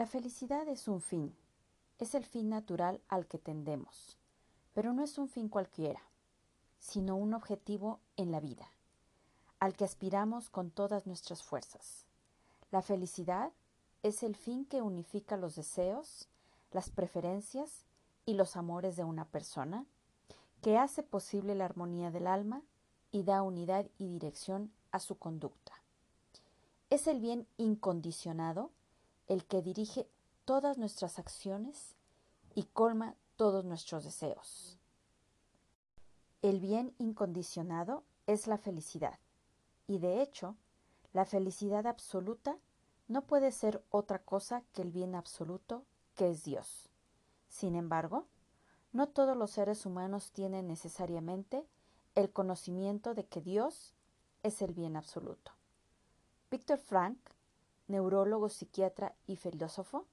La felicidad es un fin, es el fin natural al que tendemos, pero no es un fin cualquiera, sino un objetivo en la vida, al que aspiramos con todas nuestras fuerzas. La felicidad es el fin que unifica los deseos, las preferencias y los amores de una persona, que hace posible la armonía del alma y da unidad y dirección a su conducta. Es el bien incondicionado el que dirige todas nuestras acciones y colma todos nuestros deseos. El bien incondicionado es la felicidad, y de hecho, la felicidad absoluta no puede ser otra cosa que el bien absoluto que es Dios. Sin embargo, no todos los seres humanos tienen necesariamente el conocimiento de que Dios es el bien absoluto. Víctor Frank, neurólogo, psiquiatra y filósofo,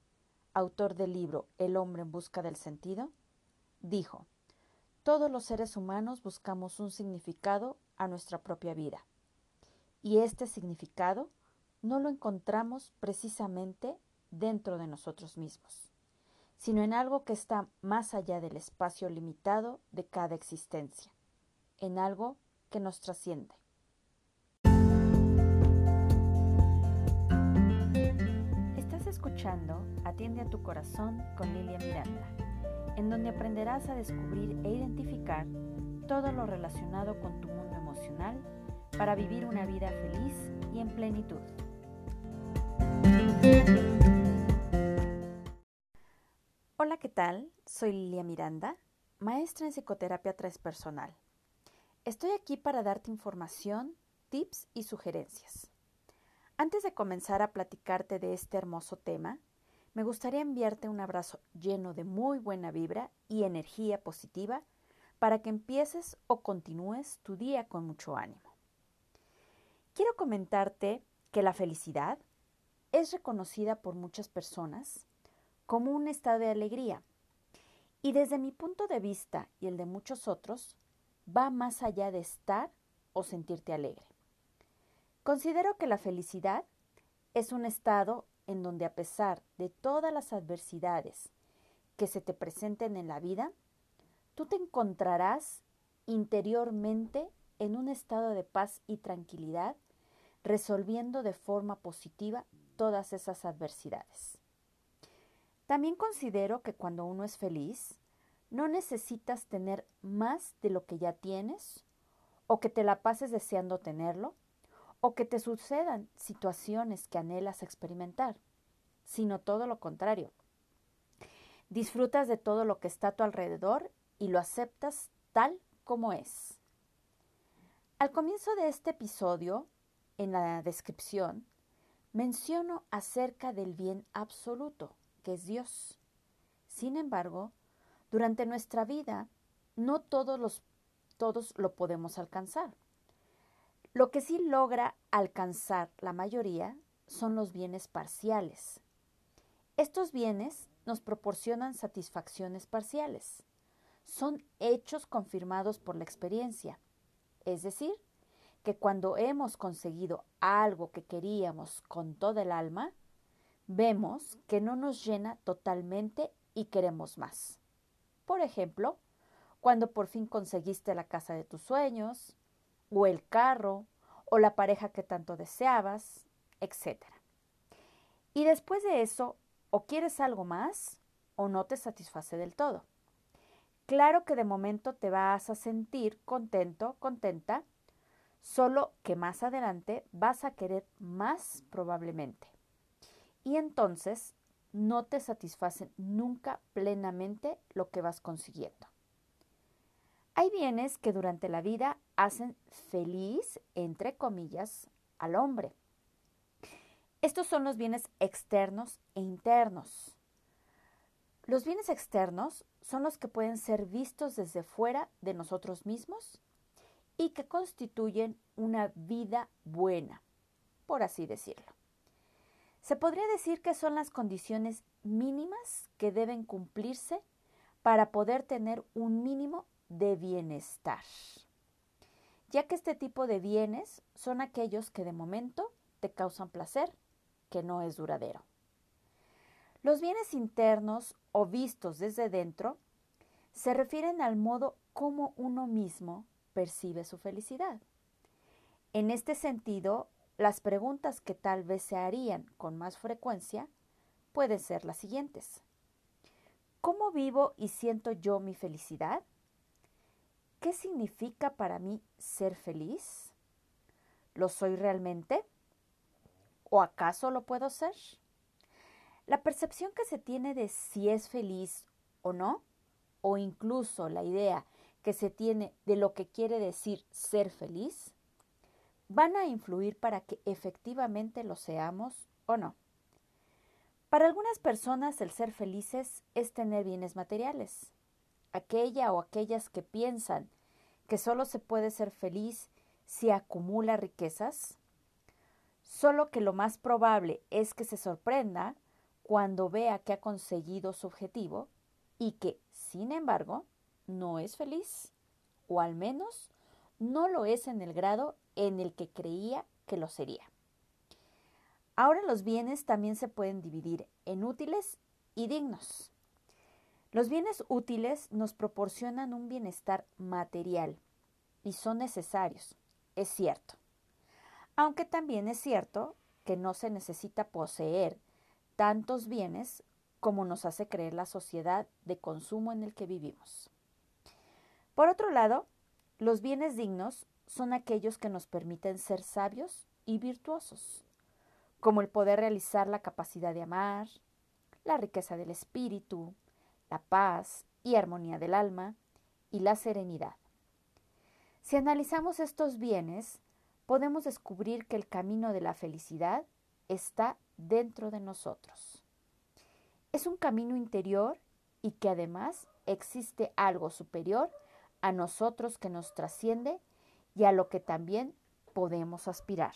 autor del libro El hombre en busca del sentido, dijo, todos los seres humanos buscamos un significado a nuestra propia vida. Y este significado no lo encontramos precisamente dentro de nosotros mismos, sino en algo que está más allá del espacio limitado de cada existencia, en algo que nos trasciende. Atiende a tu corazón con Lilia Miranda, en donde aprenderás a descubrir e identificar todo lo relacionado con tu mundo emocional para vivir una vida feliz y en plenitud. Hola, ¿qué tal? Soy Lilia Miranda, maestra en psicoterapia transpersonal. Estoy aquí para darte información, tips y sugerencias. Antes de comenzar a platicarte de este hermoso tema, me gustaría enviarte un abrazo lleno de muy buena vibra y energía positiva para que empieces o continúes tu día con mucho ánimo. Quiero comentarte que la felicidad es reconocida por muchas personas como un estado de alegría y desde mi punto de vista y el de muchos otros, va más allá de estar o sentirte alegre. Considero que la felicidad es un estado en donde a pesar de todas las adversidades que se te presenten en la vida, tú te encontrarás interiormente en un estado de paz y tranquilidad, resolviendo de forma positiva todas esas adversidades. También considero que cuando uno es feliz, no necesitas tener más de lo que ya tienes, o que te la pases deseando tenerlo, o que te sucedan situaciones que anhelas experimentar, sino todo lo contrario. Disfrutas de todo lo que está a tu alrededor y lo aceptas tal como es. Al comienzo de este episodio, en la descripción, menciono acerca del bien absoluto, que es Dios. Sin embargo, durante nuestra vida, no todos, los, lo podemos alcanzar. Lo que sí logra alcanzar la mayoría son los bienes parciales. Estos bienes nos proporcionan satisfacciones parciales. Son hechos confirmados por la experiencia. Es decir, que cuando hemos conseguido algo que queríamos con todo el alma, vemos que no nos llena totalmente y queremos más. Por ejemplo, cuando por fin conseguiste la casa de tus sueños, o el carro, o la pareja que tanto deseabas, etc. Y después de eso, o quieres algo más, o no te satisface del todo. Claro que de momento te vas a sentir contento, contenta, solo que más adelante vas a querer más probablemente. Y entonces no te satisfacen nunca plenamente lo que vas consiguiendo. Hay bienes que durante la vida hacen feliz, entre comillas, al hombre. Estos son los bienes externos e internos. Los bienes externos son los que pueden ser vistos desde fuera de nosotros mismos y que constituyen una vida buena, por así decirlo. Se podría decir que son las condiciones mínimas que deben cumplirse para poder tener un mínimo de bienestar, ya que este tipo de bienes son aquellos que de momento te causan placer, que no es duradero. Los bienes internos o vistos desde dentro se refieren al modo como uno mismo percibe su felicidad. En este sentido, las preguntas que tal vez se harían con más frecuencia pueden ser las siguientes. ¿Cómo vivo y siento yo mi felicidad? ¿Qué significa para mí ser feliz? ¿Lo soy realmente? ¿O acaso lo puedo ser? La percepción que se tiene de si es feliz o no, o incluso la idea que se tiene de lo que quiere decir ser feliz, van a influir para que efectivamente lo seamos o no. Para algunas personas el ser felices es tener bienes materiales. Aquella o aquellas que piensan que solo se puede ser feliz si acumula riquezas, solo que lo más probable es que se sorprenda cuando vea que ha conseguido su objetivo y que, sin embargo, no es feliz, o al menos no lo es en el grado en el que creía que lo sería. Ahora los bienes también se pueden dividir en útiles y dignos. Los bienes útiles nos proporcionan un bienestar material y son necesarios, es cierto. Aunque también es cierto que no se necesita poseer tantos bienes como nos hace creer la sociedad de consumo en el que vivimos. Por otro lado, los bienes dignos son aquellos que nos permiten ser sabios y virtuosos, como el poder realizar la capacidad de amar, la riqueza del espíritu, la paz y armonía del alma y la serenidad. Si analizamos estos bienes, podemos descubrir que el camino de la felicidad está dentro de nosotros. Es un camino interior y que además existe algo superior a nosotros que nos trasciende y a lo que también podemos aspirar.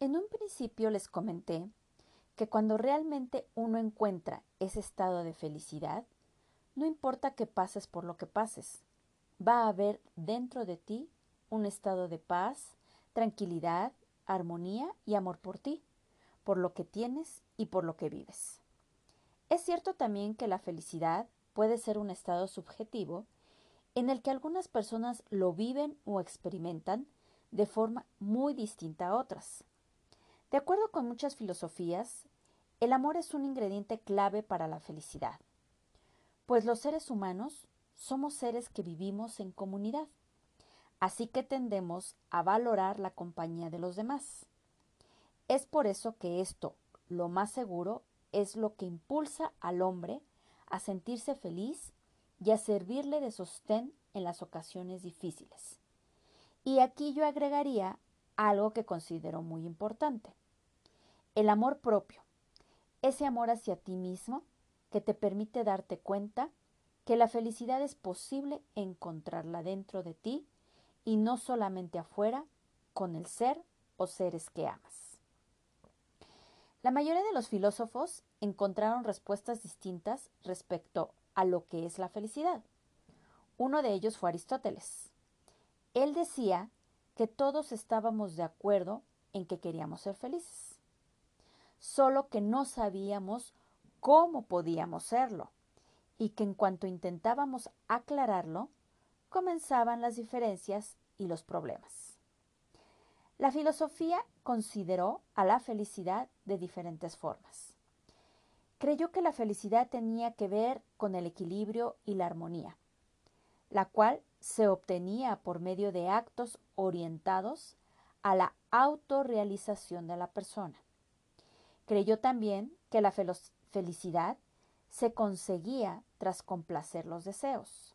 En un principio les comenté que cuando realmente uno encuentra ese estado de felicidad, no importa que pases por lo que pases, va a haber dentro de ti un estado de paz, tranquilidad, armonía y amor por ti, por lo que tienes y por lo que vives. Es cierto también que la felicidad puede ser un estado subjetivo en el que algunas personas lo viven o experimentan de forma muy distinta a otras. De acuerdo con muchas filosofías, el amor es un ingrediente clave para la felicidad, pues los seres humanos somos seres que vivimos en comunidad, así que tendemos a valorar la compañía de los demás. Es por eso que esto, lo más seguro, es lo que impulsa al hombre a sentirse feliz y a servirle de sostén en las ocasiones difíciles. Y aquí yo agregaría algo que considero muy importante. El amor propio, ese amor hacia ti mismo que te permite darte cuenta que la felicidad es posible encontrarla dentro de ti y no solamente afuera con el ser o seres que amas. La mayoría de los filósofos encontraron respuestas distintas respecto a lo que es la felicidad. Uno de ellos fue Aristóteles. Él decía que todos estábamos de acuerdo en que queríamos ser felices, solo que no sabíamos cómo podíamos serlo, y que en cuanto intentábamos aclararlo, comenzaban las diferencias y los problemas. La filosofía consideró a la felicidad de diferentes formas. Creyó que la felicidad tenía que ver con el equilibrio y la armonía, la cual se obtenía por medio de actos orientados a la autorrealización de la persona. Creyó también que la felicidad se conseguía tras complacer los deseos.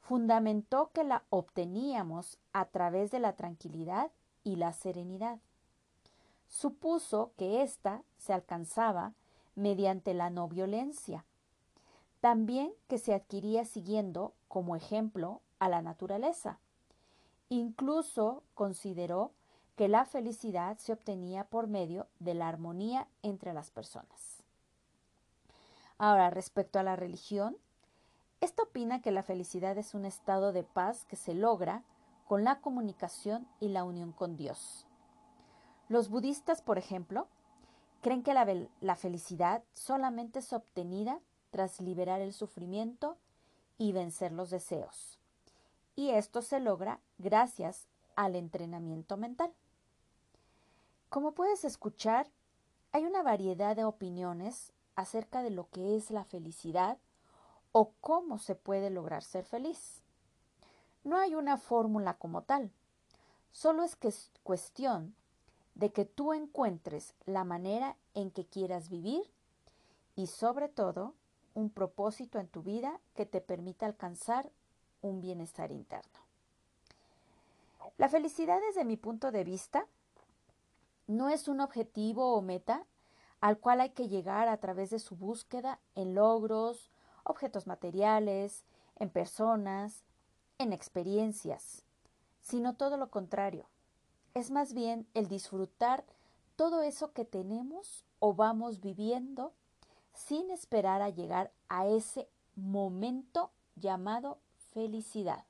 fundamentó que la obteníamos a través de la tranquilidad y la serenidad. Supuso que ésta se alcanzaba mediante la no violencia. También que se adquiría siguiendo como ejemplo a la naturaleza. Incluso consideró que la felicidad se obtenía por medio de la armonía entre las personas. Ahora, respecto a la religión, esta opina que la felicidad es un estado de paz que se logra con la comunicación y la unión con Dios. Los budistas, por ejemplo, creen que la, la, felicidad solamente es obtenida tras liberar el sufrimiento y vencer los deseos. Y esto se logra gracias al entrenamiento mental. Como puedes escuchar, hay una variedad de opiniones acerca de lo que es la felicidad o cómo se puede lograr ser feliz. No hay una fórmula como tal, solo es que es cuestión de que tú encuentres la manera en que quieras vivir y sobre todo un propósito en tu vida que te permita alcanzar un bienestar interno. La felicidad desde mi punto de vista no es un objetivo o meta al cual hay que llegar a través de su búsqueda en logros, objetos materiales, en personas, en experiencias, sino todo lo contrario. Es más bien el disfrutar todo eso que tenemos o vamos viviendo sin esperar a llegar a ese momento llamado felicidad.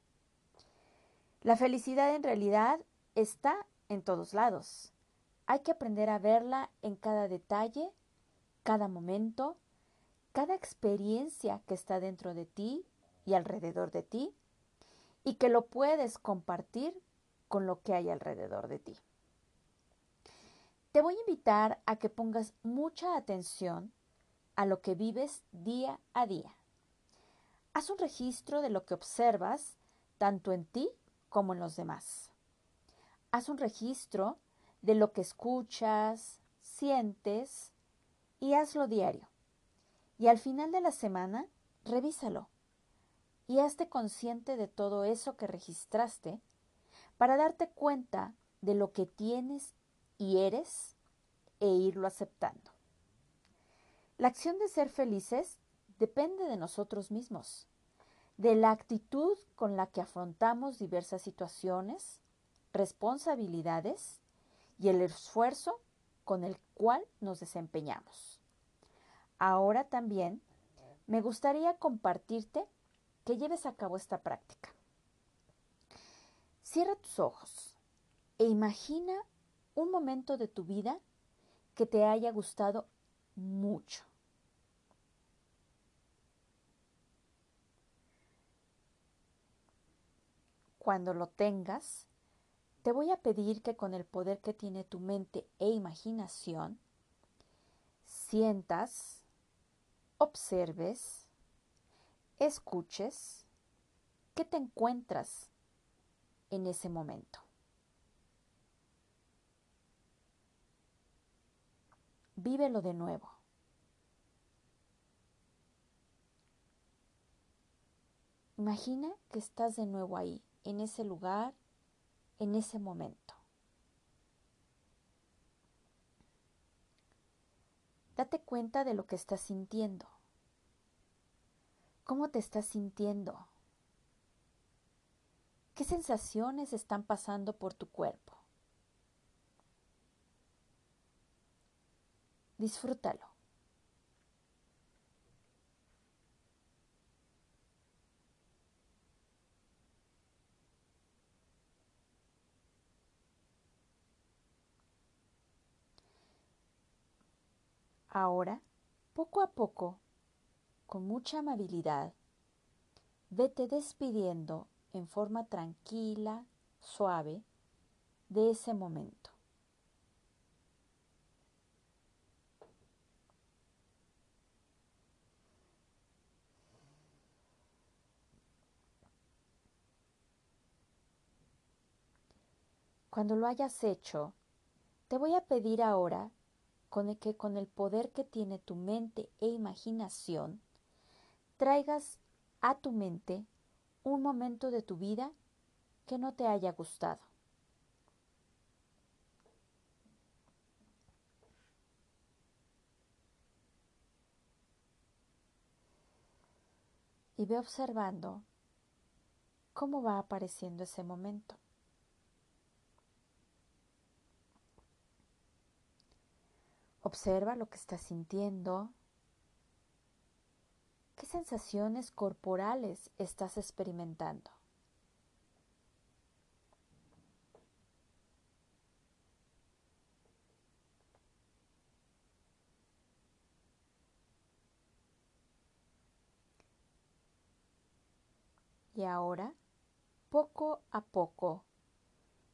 La felicidad en realidad está en todos lados. Hay que aprender a verla en cada detalle, cada momento, cada experiencia que está dentro de ti y alrededor de ti y que lo puedes compartir con lo que hay alrededor de ti. Te voy a invitar a que pongas mucha atención a lo que vives día a día. Haz un registro de lo que observas tanto en ti como en los demás. Haz un registro de lo que escuchas, sientes y hazlo diario. Y al final de la semana, revísalo y hazte consciente de todo eso que registraste para darte cuenta de lo que tienes y eres e irlo aceptando. La acción de ser felices depende de nosotros mismos, de la actitud con la que afrontamos diversas situaciones, responsabilidades y el esfuerzo con el cual nos desempeñamos. Ahora también me gustaría compartirte que lleves a cabo esta práctica. Cierra tus ojos e imagina un momento de tu vida que te haya gustado mucho. Cuando lo tengas, te voy a pedir que con el poder que tiene tu mente e imaginación, sientas, observes, escuches qué te encuentras en ese momento. Vívelo de nuevo. Imagina que estás de nuevo ahí, en ese lugar, en ese momento. Date cuenta de lo que estás sintiendo. ¿Cómo te estás sintiendo? ¿Qué sensaciones están pasando por tu cuerpo? Disfrútalo. Ahora, poco a poco, con mucha amabilidad, vete despidiendo en forma tranquila, suave, de ese momento. Cuando lo hayas hecho, te voy a pedir ahora con el que con el poder que tiene tu mente e imaginación, traigas a tu mente un momento de tu vida que no te haya gustado. Y ve observando cómo va apareciendo ese momento. Observa lo que estás sintiendo, qué sensaciones corporales estás experimentando. Y ahora, poco a poco,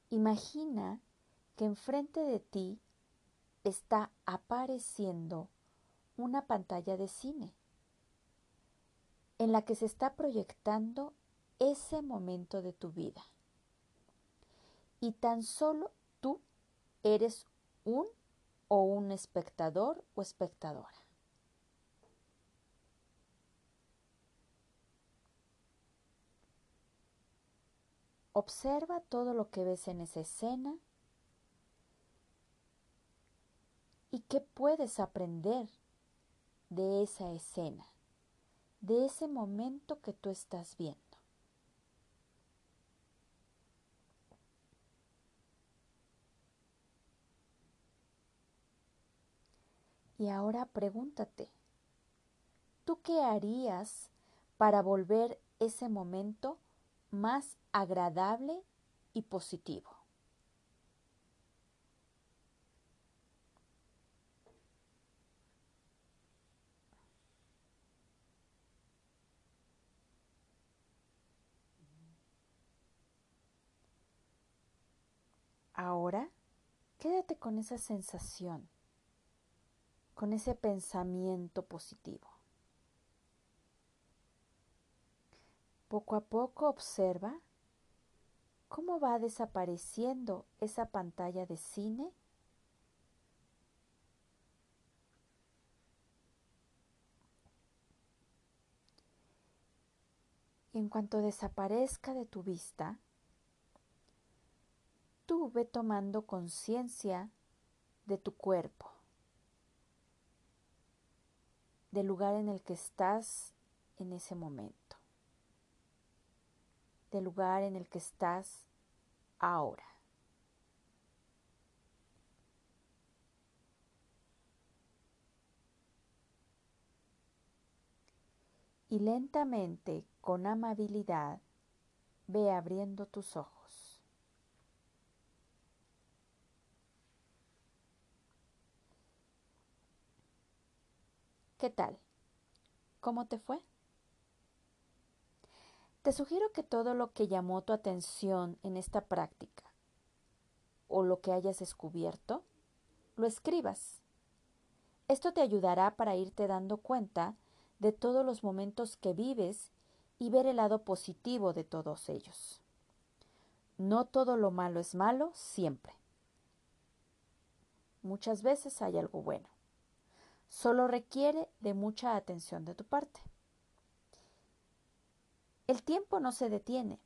imagina que enfrente de ti está apareciendo una pantalla de cine en la que se está proyectando ese momento de tu vida. Y tan solo tú eres un o un espectador o espectadora. Observa todo lo que ves en esa escena y qué puedes aprender de esa escena, de ese momento que tú estás viendo. Y ahora pregúntate, ¿tú qué harías para volver ese momento más agradable y positivo. Ahora, quédate con esa sensación, con ese pensamiento positivo. Poco a poco observa cómo va desapareciendo esa pantalla de cine en cuanto desaparezca de tu vista, tú ve tomando conciencia de tu cuerpo, del lugar en el que estás en ese momento del lugar en el que estás ahora. Y lentamente, con amabilidad, ve abriendo tus ojos. ¿Qué tal? ¿Cómo te fue? Te sugiero que todo lo que llamó tu atención en esta práctica o lo que hayas descubierto, lo escribas. Esto te ayudará para irte dando cuenta de todos los momentos que vives y ver el lado positivo de todos ellos. No todo lo malo es malo siempre. Muchas veces hay algo bueno. Solo requiere de mucha atención de tu parte. El tiempo no se detiene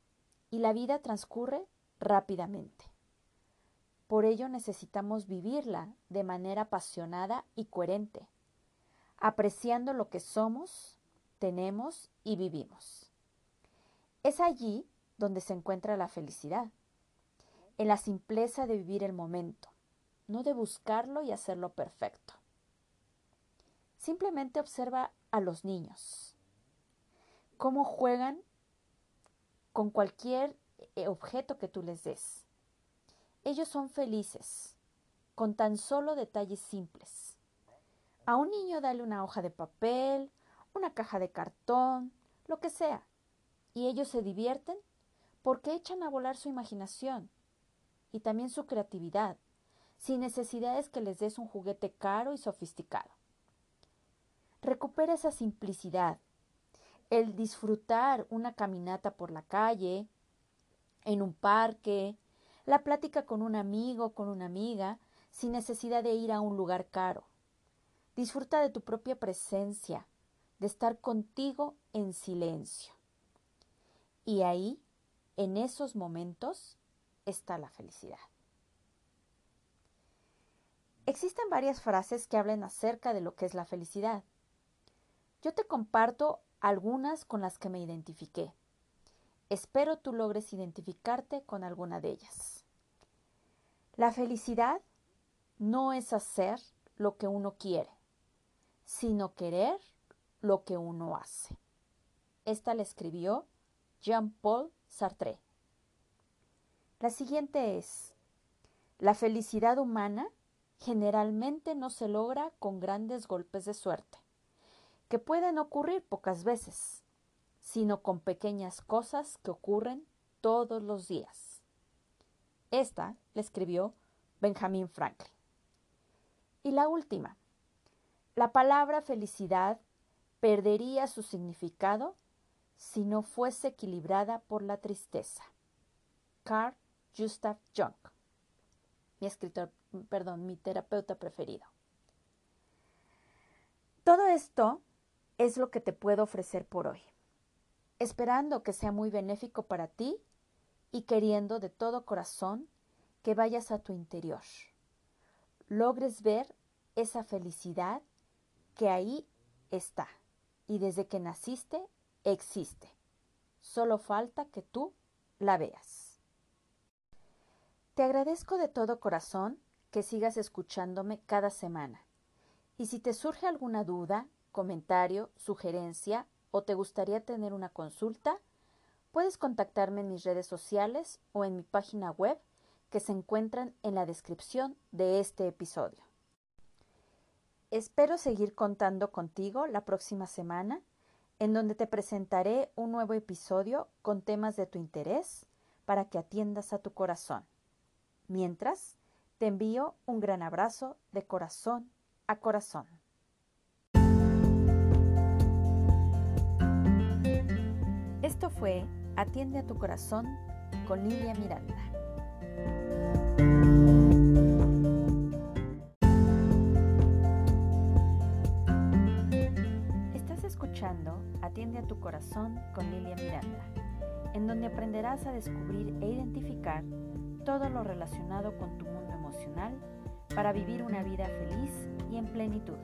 y la vida transcurre rápidamente. Por ello necesitamos vivirla de manera apasionada y coherente, apreciando lo que somos, tenemos y vivimos. Es allí donde se encuentra la felicidad, en la simpleza de vivir el momento, no de buscarlo y hacerlo perfecto. Simplemente observa a los niños, cómo juegan con cualquier eh, objeto que tú les des. Ellos son felices con tan solo detalles simples. A un niño dale una hoja de papel, una caja de cartón, lo que sea, y ellos se divierten porque echan a volar su imaginación y también su creatividad, sin necesidades que les des un juguete caro y sofisticado. Recupera esa simplicidad el disfrutar una caminata por la calle, en un parque, la plática con un amigo, con una amiga, sin necesidad de ir a un lugar caro. Disfruta de tu propia presencia, de estar contigo en silencio. Y ahí, en esos momentos, está la felicidad. Existen varias frases que hablan acerca de lo que es la felicidad. Yo te comparto algunas con las que me identifiqué. Espero tú logres identificarte con alguna de ellas. La felicidad no es hacer lo que uno quiere, sino querer lo que uno hace. Esta la escribió Jean-Paul Sartre. La siguiente es, la felicidad humana generalmente no se logra con grandes golpes de suerte, que pueden ocurrir pocas veces, sino con pequeñas cosas que ocurren todos los días. Esta la escribió Benjamin Franklin. Y la última, la palabra felicidad perdería su significado si no fuese equilibrada por la tristeza. Carl Gustav Jung, mi escritor, perdón, mi terapeuta preferido. Todo esto es lo que te puedo ofrecer por hoy, esperando que sea muy benéfico para ti y queriendo de todo corazón que vayas a tu interior, logres ver esa felicidad que ahí está y desde que naciste existe. Solo falta que tú la veas. Te agradezco de todo corazón que sigas escuchándome cada semana. Y si te surge alguna duda, comentario, sugerencia o te gustaría tener una consulta, puedes contactarme en mis redes sociales o en mi página web que se encuentran en la descripción de este episodio. Espero seguir contando contigo la próxima semana, en donde te presentaré un nuevo episodio con temas de tu interés para que atiendas a tu corazón. Mientras, te envío un gran abrazo de corazón a corazón. Atiende a tu corazón con Lilia Miranda. Estás escuchando Atiende a tu corazón con Lilia Miranda, en donde aprenderás a descubrir e identificar todo lo relacionado con tu mundo emocional para vivir una vida feliz y en plenitud.